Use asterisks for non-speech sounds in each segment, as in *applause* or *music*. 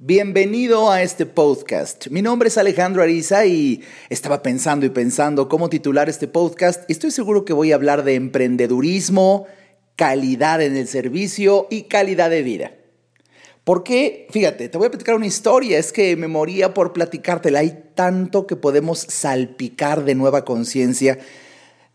Bienvenido a este podcast. Mi nombre es Alejandro Ariza y estaba pensando y pensando cómo titular este podcast. Estoy seguro que voy a hablar de emprendedurismo, calidad en el servicio y calidad de vida. ¿Por qué? Fíjate, te voy a platicar una historia, es que me moría por platicártela. Hay tanto que podemos salpicar de nueva conciencia.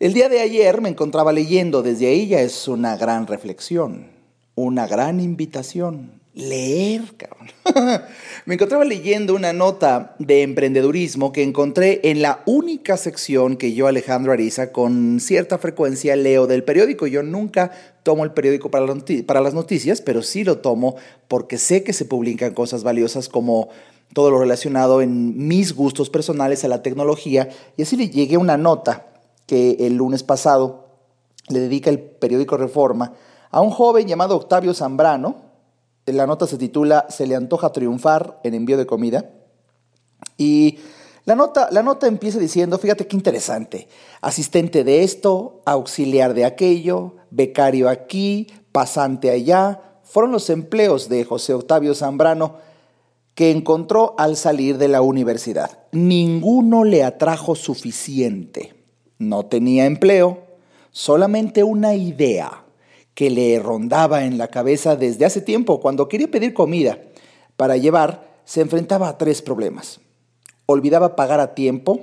El día de ayer me encontraba leyendo, desde ahí ya es una gran reflexión, una gran invitación leer, cabrón. *laughs* Me encontraba leyendo una nota de emprendedurismo que encontré en la única sección que yo, Alejandro Ariza, con cierta frecuencia leo del periódico. Yo nunca tomo el periódico para, las noticias, pero sí lo tomo porque sé que se publican cosas valiosas como todo lo relacionado en mis gustos personales a la tecnología. Y así le llegué una nota que el lunes pasado le dedica el periódico Reforma a un joven llamado Octavio Zambrano, la nota se titula Se le antoja triunfar en envío de comida. Y la nota, la nota empieza diciendo, fíjate qué interesante, asistente de esto, auxiliar de aquello, becario aquí, pasante allá, fueron los empleos de José Octavio Zambrano que encontró al salir de la universidad. Ninguno le atrajo suficiente. No tenía empleo, solamente una idea que le rondaba en la cabeza desde hace tiempo. Cuando quería pedir comida para llevar, se enfrentaba a tres problemas. Olvidaba pagar a tiempo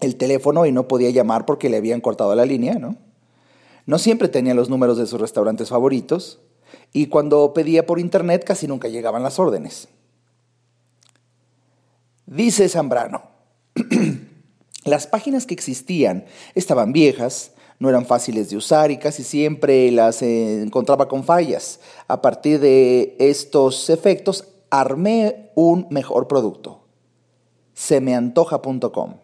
el teléfono y no podía llamar porque le habían cortado la línea, ¿no? No siempre tenía los números de sus restaurantes favoritos y cuando pedía por internet casi nunca llegaban las órdenes. Dice Zambrano, *clears throat* las páginas que existían estaban viejas, no eran fáciles de usar y casi siempre las encontraba con fallas. A partir de estos efectos, armé un mejor producto. Semeantoja.com.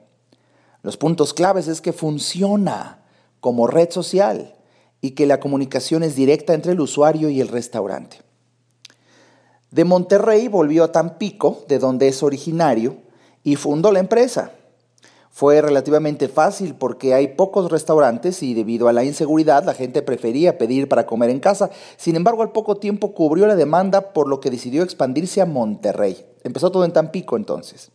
Los puntos claves es que funciona como red social y que la comunicación es directa entre el usuario y el restaurante. De Monterrey volvió a Tampico, de donde es originario, y fundó la empresa. Fue relativamente fácil porque hay pocos restaurantes y debido a la inseguridad la gente prefería pedir para comer en casa. Sin embargo, al poco tiempo cubrió la demanda por lo que decidió expandirse a Monterrey. Empezó todo en Tampico entonces.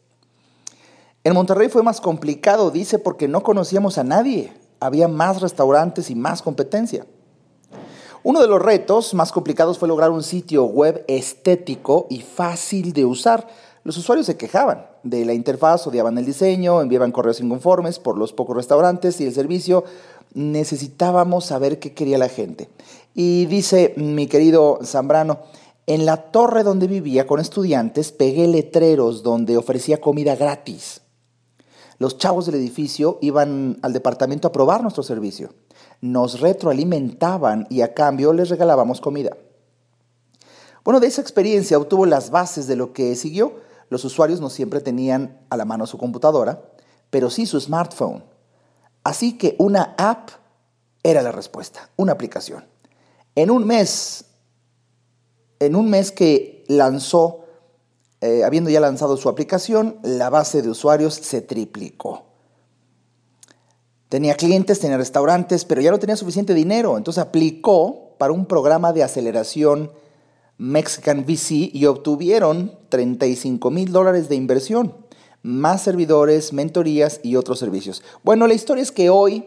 En Monterrey fue más complicado, dice, porque no conocíamos a nadie. Había más restaurantes y más competencia. Uno de los retos más complicados fue lograr un sitio web estético y fácil de usar. Los usuarios se quejaban de la interfaz, odiaban el diseño, enviaban correos inconformes por los pocos restaurantes y el servicio. Necesitábamos saber qué quería la gente. Y dice mi querido Zambrano, en la torre donde vivía con estudiantes pegué letreros donde ofrecía comida gratis. Los chavos del edificio iban al departamento a probar nuestro servicio. Nos retroalimentaban y a cambio les regalábamos comida. Bueno, de esa experiencia obtuvo las bases de lo que siguió los usuarios no siempre tenían a la mano su computadora, pero sí su smartphone. Así que una app era la respuesta, una aplicación. En un mes, en un mes que lanzó, eh, habiendo ya lanzado su aplicación, la base de usuarios se triplicó. Tenía clientes, tenía restaurantes, pero ya no tenía suficiente dinero, entonces aplicó para un programa de aceleración Mexican VC y obtuvieron 35 mil dólares de inversión, más servidores, mentorías y otros servicios. Bueno, la historia es que hoy,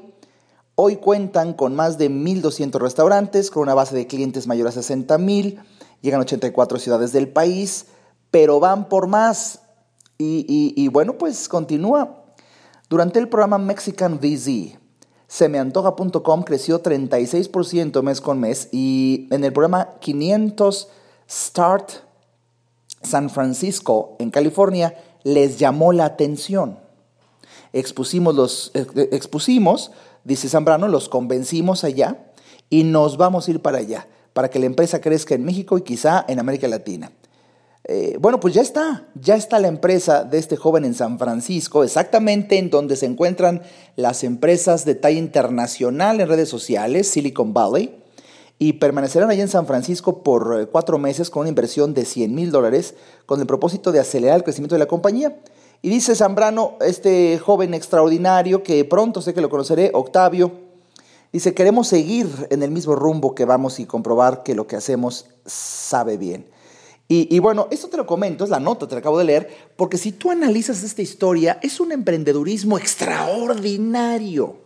hoy cuentan con más de 1.200 restaurantes, con una base de clientes mayor a 60 mil, llegan a 84 ciudades del país, pero van por más. Y, y bueno, pues continúa. Durante el programa Mexican VC, semeantoja.com creció 36% mes con mes y en el programa 500 Start San Francisco, en California, les llamó la atención. Expusimos, los, expusimos, dice Zambrano, los convencimos allá y nos vamos a ir para allá, para que la empresa crezca en México y quizá en América Latina. Eh, bueno, pues ya está, ya está la empresa de este joven en San Francisco, exactamente en donde se encuentran las empresas de talla internacional en redes sociales, Silicon Valley, y permanecerán allí en San Francisco por eh, cuatro meses con una inversión de 100 mil dólares con el propósito de acelerar el crecimiento de la compañía. Y dice Zambrano, este joven extraordinario que pronto sé que lo conoceré, Octavio, dice, queremos seguir en el mismo rumbo que vamos y comprobar que lo que hacemos sabe bien. Y, bueno, esto te lo comento, es la nota, te la acabo de leer, porque si tú analizas esta historia, es un emprendedurismo extraordinario.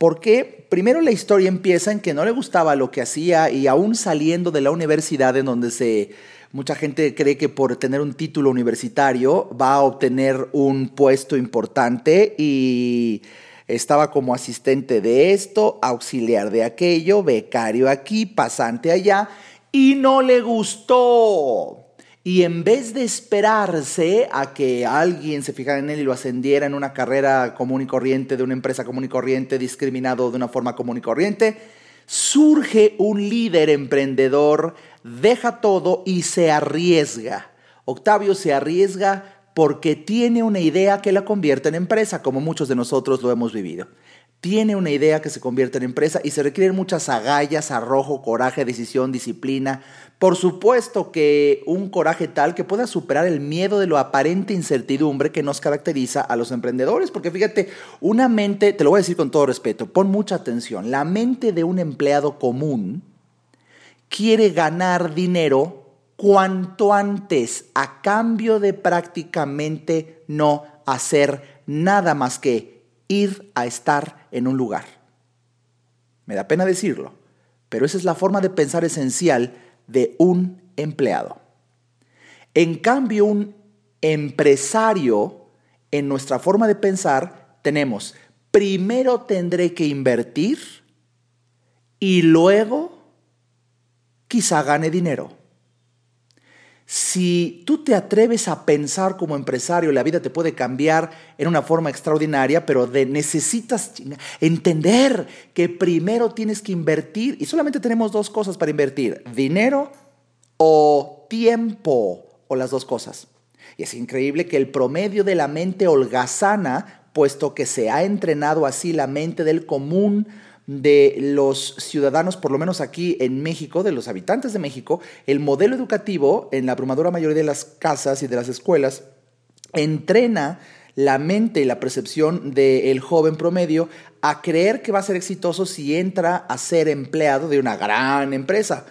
Porque primero la historia empieza en que no le gustaba lo que hacía y aún saliendo de la universidad en donde se mucha gente cree que por tener un título universitario va a obtener un puesto importante y estaba como asistente de esto, auxiliar de aquello, becario aquí, pasante allá y no le gustó. Y en vez de esperarse a que alguien se fijara en él y lo ascendiera en una carrera común y corriente, de una empresa común y corriente, discriminado de una forma común y corriente, surge un líder emprendedor, deja todo y se arriesga. Octavio se arriesga porque tiene una idea que la convierte en empresa, como muchos de nosotros lo hemos vivido tiene una idea que se convierte en empresa y se requieren muchas agallas, arrojo, coraje, decisión, disciplina. Por supuesto que un coraje tal que pueda superar el miedo de lo aparente incertidumbre que nos caracteriza a los emprendedores. Porque fíjate, una mente, te lo voy a decir con todo respeto, pon mucha atención, la mente de un empleado común quiere ganar dinero cuanto antes a cambio de prácticamente no hacer nada más que ir a estar en un lugar. Me da pena decirlo, pero esa es la forma de pensar esencial de un empleado. En cambio, un empresario, en nuestra forma de pensar, tenemos, primero tendré que invertir y luego quizá gane dinero. Si tú te atreves a pensar como empresario, la vida te puede cambiar en una forma extraordinaria, pero necesitas entender que primero tienes que invertir y solamente tenemos dos cosas para invertir, dinero o tiempo o las dos cosas. Y es increíble que el promedio de la mente holgazana, puesto que se ha entrenado así la mente del común, de los ciudadanos, por lo menos aquí en México, de los habitantes de México, el modelo educativo en la abrumadora mayoría de las casas y de las escuelas entrena la mente y la percepción del joven promedio a creer que va a ser exitoso si entra a ser empleado de una gran empresa.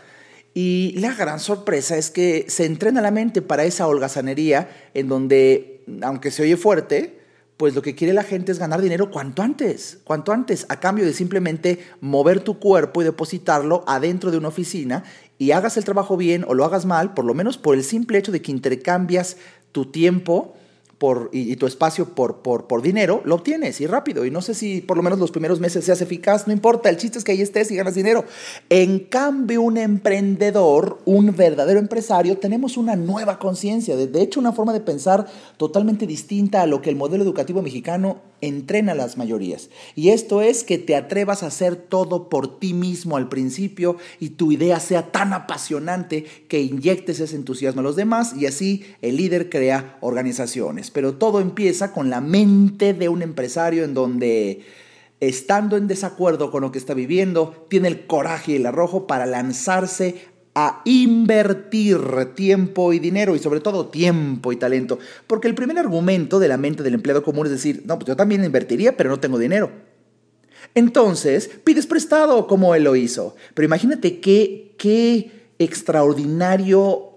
Y la gran sorpresa es que se entrena la mente para esa holgazanería en donde, aunque se oye fuerte, pues lo que quiere la gente es ganar dinero cuanto antes, cuanto antes, a cambio de simplemente mover tu cuerpo y depositarlo adentro de una oficina y hagas el trabajo bien o lo hagas mal, por lo menos por el simple hecho de que intercambias tu tiempo por, y, tu espacio por, por, por, dinero, lo obtienes y rápido. Y no sé si por lo menos los primeros meses seas eficaz, no importa, el chiste es que ahí estés y ganas dinero. En cambio, un emprendedor, un verdadero empresario, tenemos una nueva conciencia, de, de hecho una forma de pensar totalmente distinta a lo que el modelo educativo mexicano entrena las mayorías. Y esto es que te atrevas a hacer todo por ti mismo al principio y tu idea sea tan apasionante que inyectes ese entusiasmo a los demás y así el líder crea organizaciones. Pero todo empieza con la mente de un empresario en donde estando en desacuerdo con lo que está viviendo, tiene el coraje y el arrojo para lanzarse a invertir tiempo y dinero y sobre todo tiempo y talento. Porque el primer argumento de la mente del empleado común es decir, no, pues yo también invertiría, pero no tengo dinero. Entonces, pides prestado como él lo hizo. Pero imagínate qué, qué extraordinario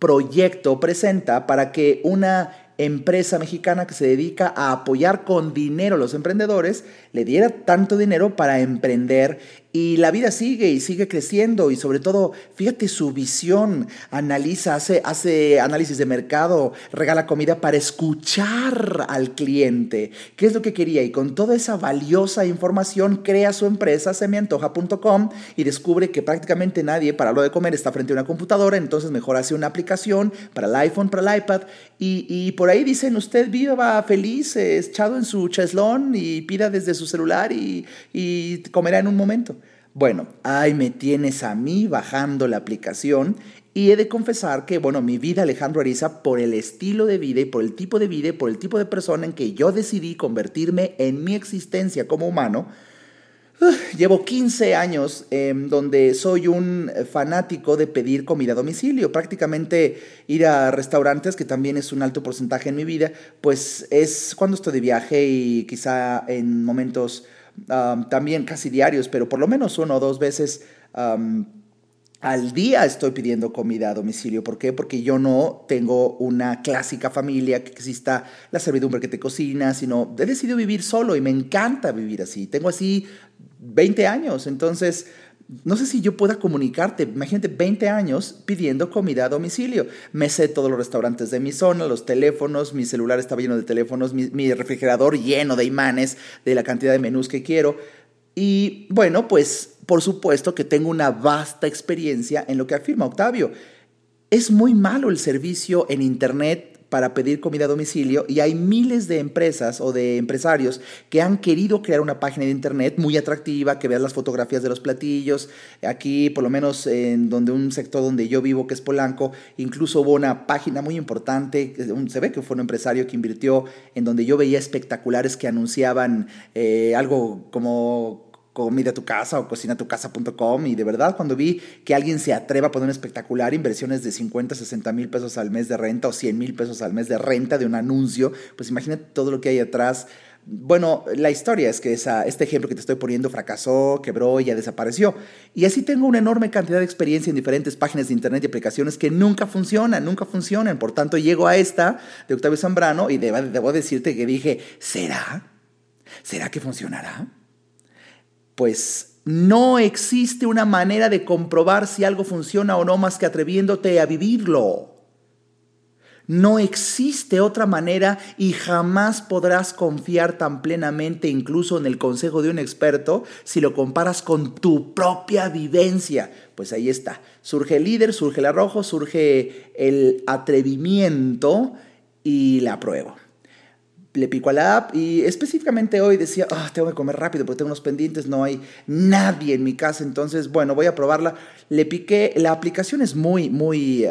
proyecto presenta para que una empresa mexicana que se dedica a apoyar con dinero a los emprendedores le diera tanto dinero para emprender y la vida sigue y sigue creciendo y sobre todo, fíjate su visión, analiza, hace, hace análisis de mercado, regala comida para escuchar al cliente, qué es lo que quería y con toda esa valiosa información crea su empresa semeantoja.com y descubre que prácticamente nadie para lo de comer está frente a una computadora, entonces mejor hace una aplicación para el iPhone, para el iPad y, y por ahí dicen usted viva feliz, echado en su cheslón y pida desde su celular y, y comerá en un momento. Bueno, ahí me tienes a mí bajando la aplicación y he de confesar que, bueno, mi vida, Alejandro Ariza, por el estilo de vida y por el tipo de vida y por el tipo de persona en que yo decidí convertirme en mi existencia como humano, llevo 15 años em, donde soy un fanático de pedir comida a domicilio. Prácticamente ir a restaurantes, que también es un alto porcentaje en mi vida, pues es cuando estoy de viaje y quizá en momentos también casi diarios, pero por lo menos uno o dos veces al día estoy pidiendo comida a domicilio. ¿Por qué? Porque yo no tengo una clásica familia que exista la servidumbre que te cocina, sino he decidido vivir solo y me encanta vivir así. Tengo así 20 años, entonces no sé si yo pueda comunicarte, imagínate 20 años pidiendo comida a domicilio. Me sé todos los restaurantes de mi zona, los teléfonos, mi celular estaba lleno de teléfonos, mi, mi refrigerador lleno de imanes de la cantidad de menús que quiero. Y bueno, pues por supuesto que tengo una vasta experiencia en lo que afirma Octavio. Es muy malo el servicio en Internet para pedir comida a domicilio y hay miles de empresas o de empresarios que han querido crear una página de internet muy atractiva, que veas las fotografías de los platillos. Aquí, por lo menos en donde un sector donde yo vivo, que es Polanco, incluso hubo una página muy importante, se ve que fue un empresario que invirtió en donde yo veía espectaculares que anunciaban eh, algo como comida a tu casa o cocinatucasa.com y de verdad cuando vi que alguien se atreva a poner un espectacular inversiones de 50, 60 mil pesos al mes de renta o 100 mil pesos al mes de renta de un anuncio, pues imagínate todo lo que hay atrás. Bueno, la historia es que esa, este ejemplo que te estoy poniendo fracasó, quebró y ya desapareció. Y así tengo una enorme cantidad de experiencia en diferentes páginas de internet y aplicaciones que nunca funcionan, nunca funcionan. Por tanto, llego a esta de Octavio Zambrano y debo, debo decirte que dije, ¿será? ¿Será que funcionará? Pues no existe una manera de comprobar si algo funciona o no más que atreviéndote a vivirlo. No existe otra manera y jamás podrás confiar tan plenamente incluso en el consejo de un experto si lo comparas con tu propia vivencia. Pues ahí está. Surge el líder, surge el arrojo, surge el atrevimiento y la apruebo le pico a la app y específicamente hoy decía, ah, tengo que comer rápido porque tengo unos pendientes, no hay nadie en mi casa, entonces, bueno, voy a probarla. Le piqué, la aplicación es muy, muy eh,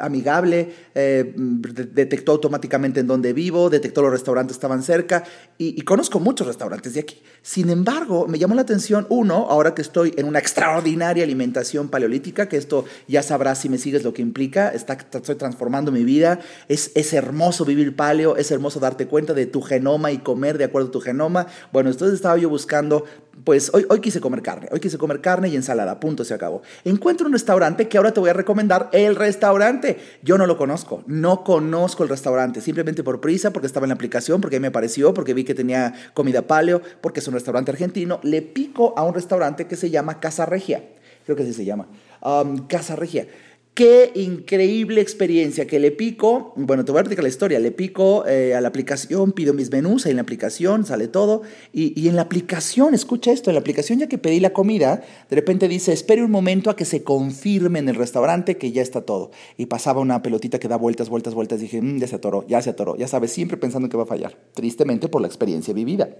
amigable, eh, detectó automáticamente en dónde vivo, detectó los restaurantes estaban cerca y, conozco muchos restaurantes de aquí. Sin embargo, me llamó la atención uno, ahora que estoy en una extraordinaria alimentación paleolítica, que esto ya sabrás si me sigues lo que implica, estoy transformando mi vida, es, es hermoso vivir paleo, es hermoso darte cuenta de tu genoma y comer de acuerdo a tu genoma. Bueno, entonces estaba yo buscando, pues hoy, hoy quise comer carne, hoy quise comer carne y ensalada, punto, se acabó. Encuentro un restaurante que ahora te voy a recomendar, el restaurante. Yo no lo conozco, no conozco el restaurante, simplemente por prisa, porque estaba en la aplicación, porque me pareció, porque vi que tenía comida paleo, porque es un restaurante argentino. Le pico a un restaurante que se llama Casa Regia, creo que así se llama, um, Casa Regia. Qué increíble experiencia que le pico, bueno, te voy a platicar la historia, le pico eh, a la aplicación, pido mis menús, ahí en la aplicación sale todo, y, y, en la aplicación, escucha esto, en la aplicación ya que pedí la comida, de repente dice, espere un momento a que se confirme en el restaurante que ya está todo. Y pasaba una pelotita que da vueltas, vueltas, vueltas, dije, mmm, ya se atoró, ya se atoró, ya sabes, siempre pensando que va a fallar, tristemente por la experiencia vivida.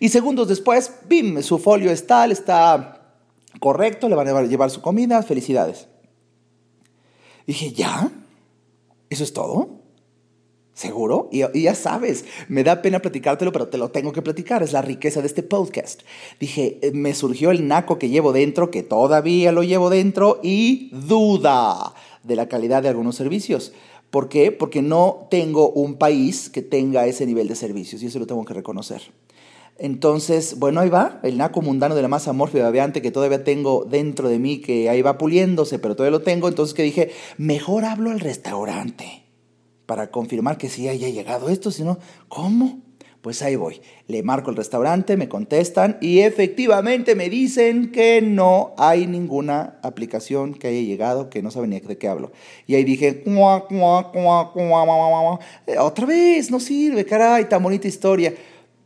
Y segundos después, bim, su folio está, está correcto, le van a llevar su comida, felicidades. Dije, ¿ya? ¿Eso es todo? ¿Seguro? Y, ya sabes, me da pena platicártelo, pero te lo tengo que platicar. Es la riqueza de este podcast. Dije, eh, me surgió el naco que llevo dentro, que todavía lo llevo dentro, y duda de la calidad de algunos servicios. ¿Por qué? Porque no tengo un país que tenga ese nivel de servicios y eso lo tengo que reconocer. Entonces, bueno, ahí va, el naco mundano de la masa morfia babeante que todavía tengo dentro de mí, que ahí va puliéndose, pero todavía lo tengo. Entonces que dije, mejor hablo al restaurante para confirmar que sí haya llegado esto, si no, ¿cómo? Pues ahí voy. Le marco el restaurante, me contestan y efectivamente me dicen que no hay ninguna aplicación que haya llegado, que no saben ni de qué hablo. Y ahí dije, otra vez, no sirve, caray, tan bonita historia.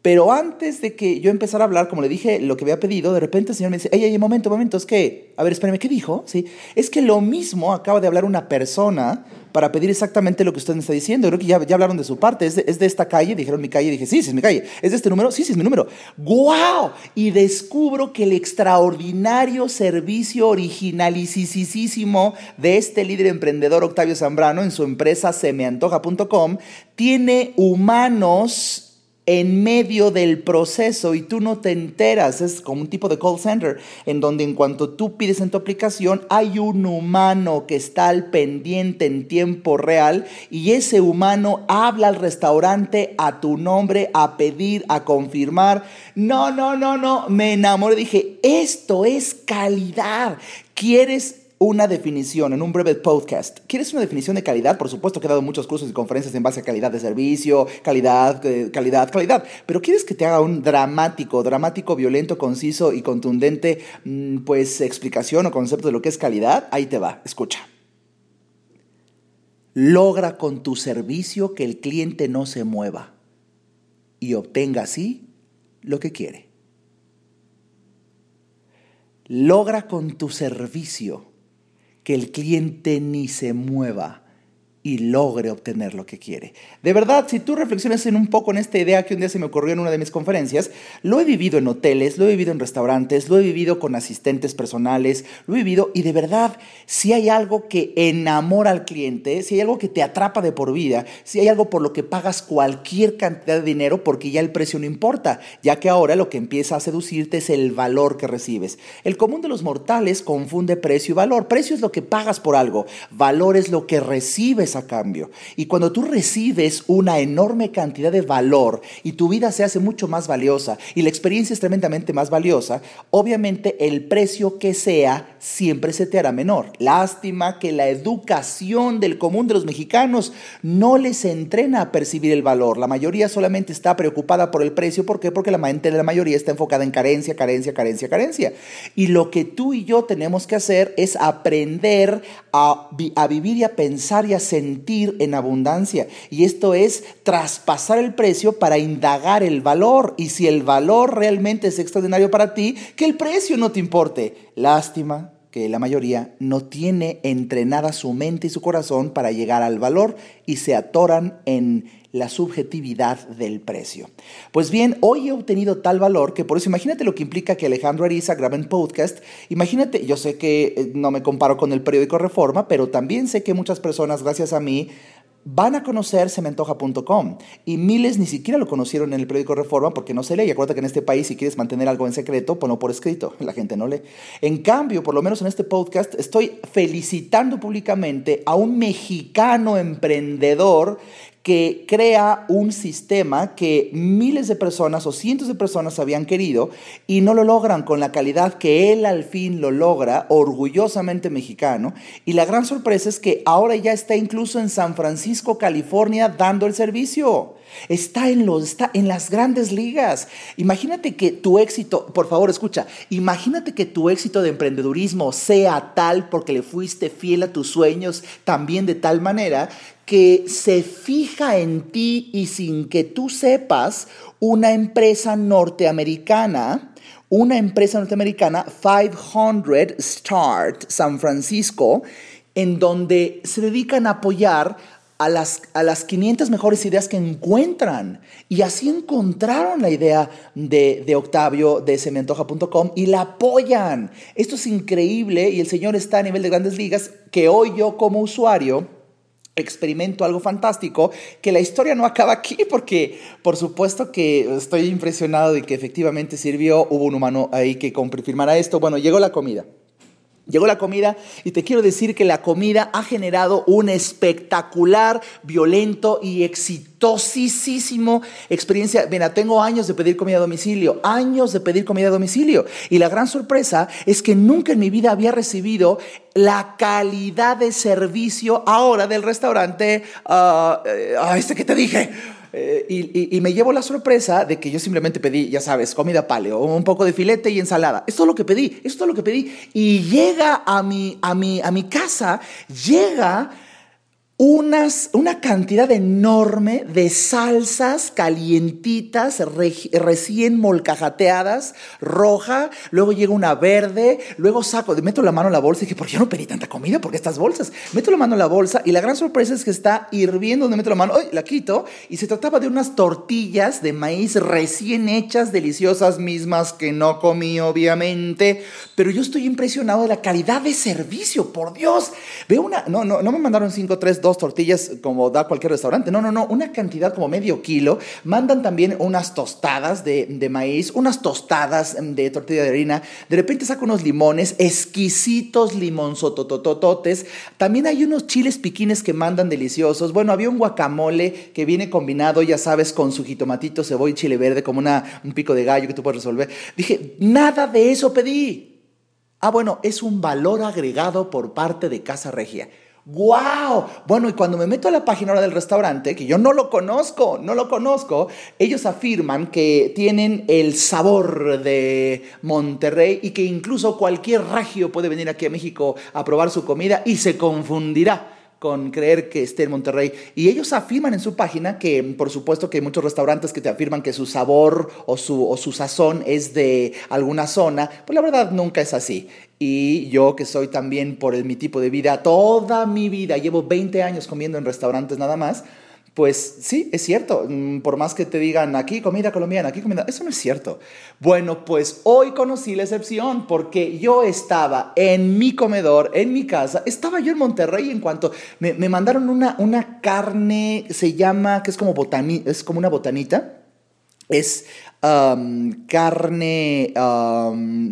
Pero antes de que yo empezara a hablar, como le dije, lo que había pedido, de repente el señor me dice, ey, ey, momento, momento, es que, a ver, espérame, ¿qué dijo? Sí, es que lo mismo acaba de hablar una persona para pedir exactamente lo que usted me está diciendo. Creo que ya, ya hablaron de su parte, ¿Es de, es de esta calle, dijeron mi calle, dije, sí, sí, es mi calle. ¿Es de este número? Sí, sí, es mi número. ¡Guau! Y descubro que el extraordinario servicio originalisísimo de este líder emprendedor Octavio Zambrano en su empresa semeantoja.com tiene humanos en medio del proceso y tú no te enteras. Es como un tipo de call center en donde en cuanto tú pides en tu aplicación hay un humano que está al pendiente en tiempo real y ese humano habla al restaurante a tu nombre, a pedir, a confirmar. No, no, no, no, me enamoré. Dije, esto es calidad. ¿Quieres una definición en un breve podcast. ¿Quieres una definición de calidad? Por supuesto que he dado muchos cursos y conferencias en base a calidad de servicio, calidad, eh, calidad, calidad. Pero ¿quieres que te haga un dramático, dramático, violento, conciso y contundente, mm, pues, explicación o concepto de lo que es calidad? Ahí te va, escucha. Logra con tu servicio que el cliente no se mueva y obtenga así lo que quiere. Logra con tu servicio que el cliente ni se mueva y logre obtener lo que quiere. De verdad, si tú reflexionas en un poco en esta idea que un día se me ocurrió en una de mis conferencias, lo he vivido en hoteles, lo he vivido en restaurantes, lo he vivido con asistentes personales, lo he vivido y de verdad, si hay algo que enamora al cliente, si hay algo que te atrapa de por vida, si hay algo por lo que pagas cualquier cantidad de dinero porque ya el precio no importa, ya que ahora lo que empieza a seducirte es el valor que recibes. El común de los mortales confunde precio y valor. Precio es lo que pagas por algo, valor es lo que recibes a cambio. Y cuando tú recibes una enorme cantidad de valor y tu vida se hace mucho más valiosa y la experiencia es tremendamente más valiosa, obviamente el precio que sea siempre se te hará menor. Lástima que la educación del común de los mexicanos no les entrena a percibir el valor. La mayoría solamente está preocupada por el precio. ¿Por qué? Porque la mente de la mayoría está enfocada en carencia, carencia, carencia, carencia. Y lo que tú y yo tenemos que hacer es aprender a, a vivir y a pensar y a sentir sentir en abundancia. Y esto es traspasar el precio para indagar el valor. Y si el valor realmente es extraordinario para ti, que el precio no te importe. Lástima que la mayoría no tiene entrenada su mente y su corazón para llegar al valor y se atoran en la subjetividad del precio. Pues bien, hoy he obtenido tal valor que por eso imagínate lo que implica que Alejandro Ariza grabe un podcast. Imagínate, yo sé que eh, no me comparo con el periódico Reforma, pero también sé que muchas personas, gracias a mí, van a conocer cementoja.com y miles ni siquiera lo conocieron en el periódico Reforma porque no se lee. Y acuérdate que en este país si quieres mantener algo en secreto, ponlo por escrito, *laughs* la gente no lee. En cambio, por lo menos en este podcast, estoy felicitando públicamente a un mexicano emprendedor que crea un sistema que miles de personas o cientos de personas habían querido y no lo logran con la calidad que él al fin lo logra, orgullosamente mexicano. Y la gran sorpresa es que ahora ya está incluso en San Francisco, California, dando el servicio. Está en, los, está en las grandes ligas. Imagínate que tu éxito, por favor escucha, imagínate que tu éxito de emprendedurismo sea tal porque le fuiste fiel a tus sueños también de tal manera que se fija en ti y sin que tú sepas, una empresa norteamericana, una empresa norteamericana, 500 Start San Francisco, en donde se dedican a apoyar a las, a las 500 mejores ideas que encuentran. Y así encontraron la idea de, de Octavio de sementoja.com y la apoyan. Esto es increíble y el señor está a nivel de grandes ligas que hoy yo como usuario experimento algo fantástico, que la historia no acaba aquí porque por supuesto que estoy impresionado de que efectivamente sirvió, hubo un humano ahí que confirmara esto, bueno, llegó la comida. Llegó la comida y te quiero decir que la comida ha generado un espectacular, violento y exitosísimo experiencia. Mira, tengo años de pedir comida a domicilio, años de pedir comida a domicilio. Y la gran sorpresa es que nunca en mi vida había recibido la calidad de servicio ahora del restaurante, uh, este que te dije eh, y, me llevo la sorpresa de que yo simplemente pedí, ya sabes, comida paleo, un poco de filete y ensalada. Esto es lo que pedí, esto es lo que pedí. Y llega a mi, a mi, a mi casa, llega unas, una cantidad enorme de salsas calientitas, recién molcajateadas, roja, luego llega una verde, luego saco, meto la mano en la bolsa y dije, ¿por qué yo no pedí tanta comida? ¿Por qué estas bolsas? Meto la mano en la bolsa y la gran sorpresa es que está hirviendo donde meto la mano, ¡ay! la quito, y se trataba de unas tortillas de maíz recién hechas, deliciosas mismas, que no comí obviamente, pero yo estoy impresionado de la calidad de servicio, por Dios. Veo una, no, no, no me mandaron 5, 3, 2, tortillas como da cualquier restaurante. No, no, no, una cantidad como medio kilo. Mandan también unas tostadas de, maíz, unas tostadas de tortilla de harina. De repente saca unos limones, exquisitos limonzototototes. También hay unos chiles piquines que mandan deliciosos. Bueno, había un guacamole que viene combinado, ya sabes, con su jitomatito, cebolla y chile verde, como una, un pico de gallo que tú puedes resolver. Dije, nada de eso pedí. Ah, bueno, es un valor agregado por parte de Casa Regia. ¡Wow! Bueno, y cuando me meto a la página ahora del restaurante, que yo no lo conozco, no lo conozco, ellos afirman que tienen el sabor de Monterrey y que incluso cualquier regio puede venir aquí a México a probar su comida y se confundirá con creer que esté en Monterrey. Y ellos afirman en su página que, por supuesto, que hay muchos restaurantes que te afirman que su sabor o su, o su sazón es de alguna zona, pues la verdad nunca es así. Y yo que soy también por el, mi tipo de vida, toda mi vida, llevo 20 años comiendo en restaurantes nada más, pues sí, es cierto. Mm, por más que te digan aquí comida colombiana, aquí comida, eso no es cierto. Bueno, pues hoy conocí la excepción porque yo estaba en mi comedor, en mi casa, estaba yo en Monterrey en cuanto me, mandaron una, una carne, se llama, que es como, botani, es como una botanita. Es carne,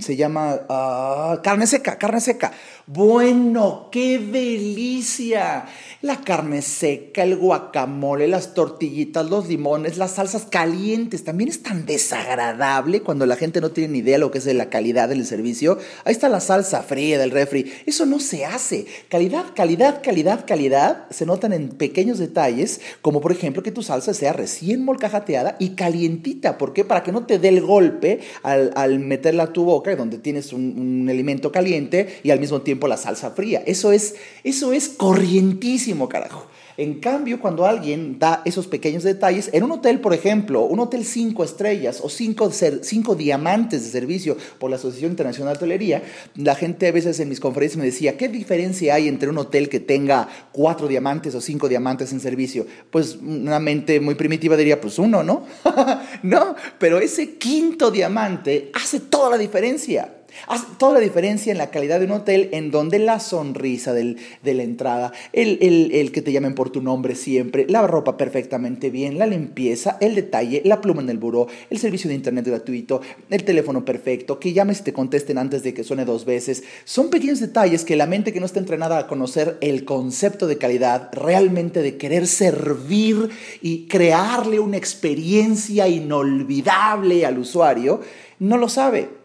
se llama ah, carne seca, carne seca. Bueno, qué delicia. La carne seca, el guacamole, las tortillitas, los limones, las salsas calientes. También es tan desagradable cuando la gente no tiene ni idea lo que es de la calidad del servicio. Ahí está la salsa fría del refri. Eso no se hace. Calidad, calidad, calidad, calidad se notan en pequeños detalles, como por ejemplo que tu salsa sea recién molcajateada y calientita. ¿Por qué? Que no te dé el golpe al, meterla a tu boca, donde tienes un, un alimento caliente y al mismo tiempo la salsa fría. Eso es, eso es corrientísimo, carajo. En cambio, cuando alguien da esos pequeños detalles, en un hotel, por ejemplo, un hotel cinco estrellas o cinco, cinco diamantes de servicio por la Asociación Internacional de Hotelería, la gente a veces en mis conferencias me decía, ¿qué diferencia hay entre un hotel que tenga cuatro diamantes o cinco diamantes en servicio? Pues una mente muy primitiva diría, pues uno, ¿no? *laughs* no, pero ese quinto diamante hace toda la diferencia. Hace toda la diferencia en la calidad de un hotel en donde la sonrisa de la entrada, el, que te llamen por tu nombre siempre, la ropa perfectamente bien, la limpieza, el detalle, la pluma en el buró, el servicio de internet gratuito, el teléfono perfecto, que llames y te contesten antes de que suene dos veces. Son pequeños detalles que la mente que no está entrenada a conocer el concepto de calidad, realmente de querer servir y crearle una experiencia inolvidable al usuario, no lo sabe.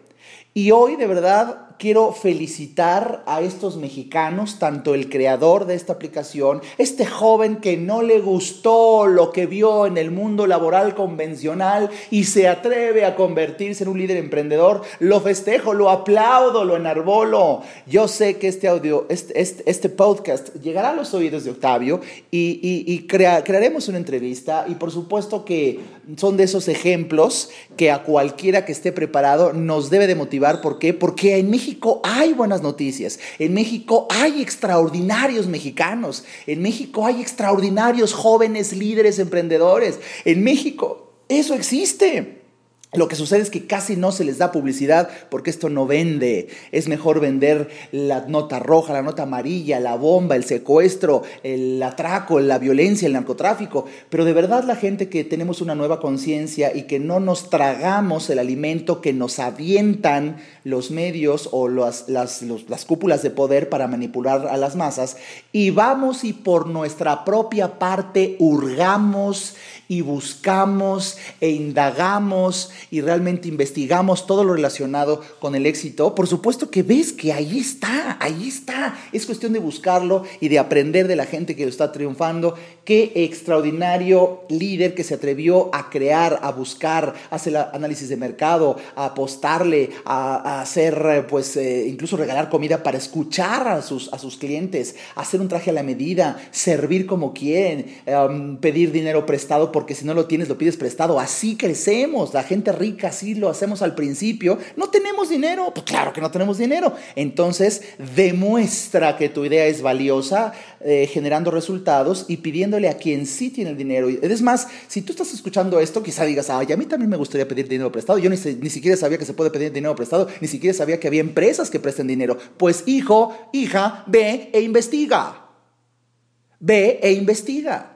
Y hoy de verdad quiero felicitar a estos mexicanos, tanto el creador de esta aplicación, este joven que no le gustó lo que vio en el mundo laboral convencional y se atreve a convertirse en un líder emprendedor, lo festejo, lo aplaudo, lo enarbolo. Yo sé que este audio, este, este, este podcast llegará a los oídos de Octavio y, crearemos una entrevista y por supuesto que son de esos ejemplos que a cualquiera que esté preparado nos debe de motivar. ¿Por qué? Porque en México México hay buenas noticias, en México hay extraordinarios mexicanos, en México hay extraordinarios jóvenes líderes emprendedores, en México eso existe. Lo que sucede es que casi no se les da publicidad porque esto no vende. Es mejor vender la nota roja, la nota amarilla, la bomba, el secuestro, el atraco, la violencia, el narcotráfico. Pero de verdad la gente que tenemos una nueva conciencia y que no nos tragamos el alimento que nos avientan los medios o las, las, las cúpulas de poder para manipular a las masas y vamos y por nuestra propia parte hurgamos y buscamos e indagamos y realmente investigamos todo lo relacionado con el éxito, por supuesto que ves que ahí está, ahí está. Es cuestión de buscarlo y de aprender de la gente que lo está triunfando. Qué extraordinario líder que se atrevió a crear, a buscar, a hacer análisis de mercado, a apostarle, a, hacer, pues, eh, incluso regalar comida para escuchar a sus, a sus clientes, hacer un traje a la medida, servir como quieren, em, pedir dinero prestado porque si no lo tienes lo pides prestado. Así crecemos. La gente rica, así lo hacemos al principio. No tenemos dinero. Pues claro que no tenemos dinero. Entonces demuestra que tu idea es valiosa, eh, generando resultados y pidiéndole a quien sí tiene el dinero. Es más, si tú estás escuchando esto, quizá digas, ay, a mí también me gustaría pedir dinero prestado. Yo ni, ni siquiera sabía que se puede pedir dinero prestado, ni siquiera sabía que había empresas que presten dinero. Pues hijo, hija, ve e investiga. Ve e investiga.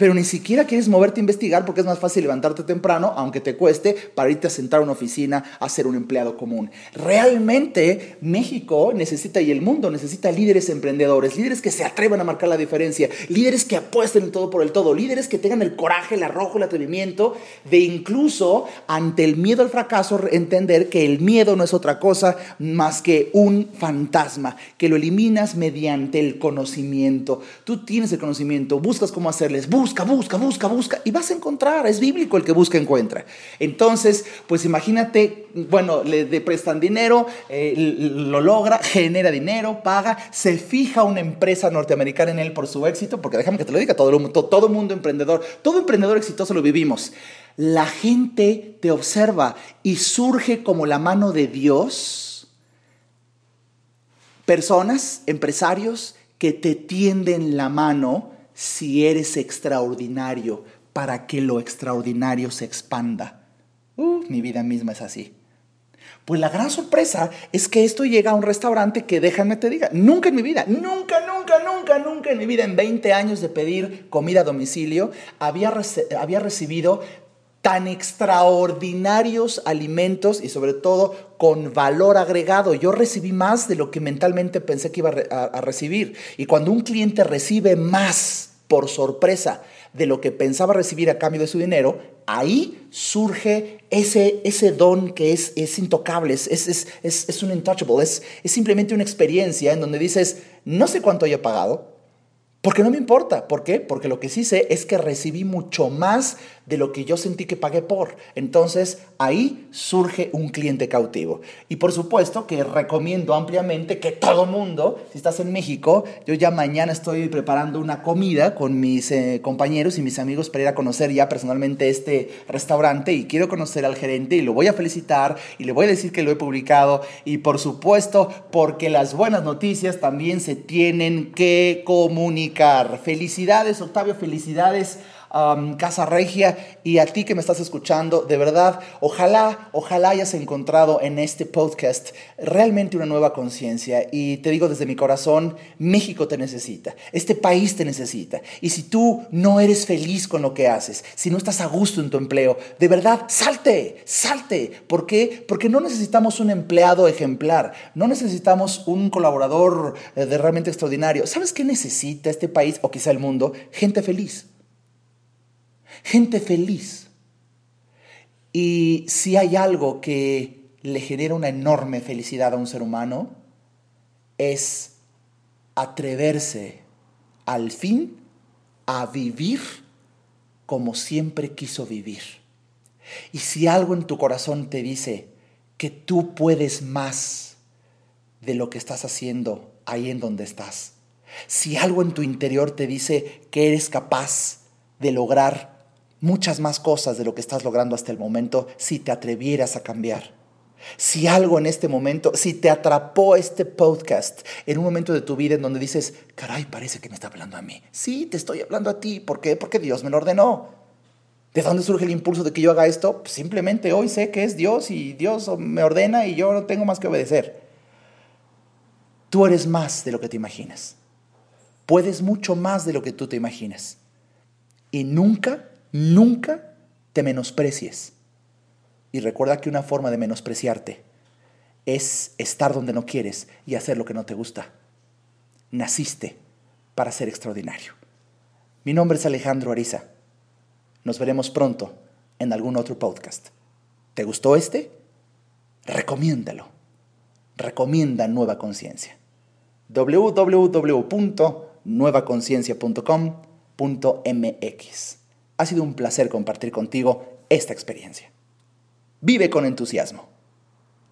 Pero ni siquiera quieres moverte a investigar porque es más fácil levantarte temprano, aunque te cueste, para irte a sentar a una oficina a ser un empleado común. Realmente México necesita y el mundo necesita líderes emprendedores, líderes que se atrevan a marcar la diferencia, líderes que apuesten el todo por el todo, líderes que tengan el coraje, el arrojo, el atrevimiento de incluso ante el miedo al fracaso entender que el miedo no es otra cosa más que un fantasma, que lo eliminas mediante el conocimiento. Tú tienes el conocimiento, buscas cómo hacerles, buscas busca, busca, busca, busca, y vas a encontrar. Es bíblico el que busca, encuentra. Entonces, pues imagínate, bueno, le, prestan dinero, eh, lo logra, genera dinero, paga, se fija una empresa norteamericana en él por su éxito, porque déjame que te lo diga, todo, todo, todo mundo emprendedor, todo emprendedor exitoso lo vivimos. La gente te observa y surge como la mano de Dios. Personas, empresarios que te tienden la mano si eres extraordinario para que lo extraordinario se expanda. Uh, mi vida misma es así. Pues la gran sorpresa es que esto llega a un restaurante que déjame te diga, nunca en mi vida, nunca, nunca, nunca, nunca en mi vida, en 20 años de pedir comida a domicilio, había, había recibido tan extraordinarios alimentos y sobre todo con valor agregado. Yo recibí más de lo que mentalmente pensé que iba a recibir. Y cuando un cliente recibe más por sorpresa de lo que pensaba recibir a cambio de su dinero, ahí surge ese, ese don que es, es intocable, es, es, es, un untouchable, es, es simplemente una experiencia en donde dices, no sé cuánto haya pagado, porque no me importa. ¿Por qué? Porque lo que sí sé es que recibí mucho más de lo que yo sentí que pagué por. Entonces ahí surge un cliente cautivo. Y por supuesto que recomiendo ampliamente que todo mundo, si estás en México, yo ya mañana estoy preparando una comida con mis eh, compañeros y mis amigos para ir a conocer ya personalmente este restaurante y quiero conocer al gerente y lo voy a felicitar y le voy a decir que lo he publicado y por supuesto porque las buenas noticias también se tienen que comunicar Felicidades, Octavio, felicidades Casa Regia y a ti que me estás escuchando, de verdad, ojalá, ojalá hayas encontrado en este podcast realmente una nueva conciencia. Y te digo desde mi corazón, México te necesita, este país te necesita. Y si tú no eres feliz con lo que haces, si no estás a gusto en tu empleo, de verdad, salte, salte. ¿Por qué? Porque no necesitamos un empleado ejemplar, no necesitamos un colaborador eh, de realmente extraordinario. ¿Sabes qué necesita este país o quizá el mundo? Gente feliz gente feliz. Y si hay algo que le genera una enorme felicidad a un ser humano, es atreverse al fin a vivir como siempre quiso vivir. Y si algo en tu corazón te dice que tú puedes más de lo que estás haciendo ahí en donde estás, si algo en tu interior te dice que eres capaz de lograr muchas más cosas de lo que estás logrando hasta el momento si te atrevieras a cambiar. Si algo en este momento, si te atrapó este podcast en un momento de tu vida en donde dices, caray, parece que me está hablando a mí. Sí, te estoy hablando a ti. ¿Por qué? Porque Dios me lo ordenó. ¿De dónde surge el impulso de que yo haga esto? Pues simplemente hoy sé que es Dios y Dios me ordena y yo no tengo más que obedecer. Tú eres más de lo que te imaginas. Puedes mucho más de lo que tú te imaginas. Y nunca Nunca te menosprecies. Y recuerda que una forma de menospreciarte es estar donde no quieres y hacer lo que no te gusta. Naciste para ser extraordinario. Mi nombre es Alejandro Ariza. Nos veremos pronto en algún otro podcast. ¿Te gustó este? Recomiéndalo. Recomienda Nueva Conciencia. www.nuevaconciencia.com.mx ha sido un placer compartir contigo esta experiencia. Vive con entusiasmo.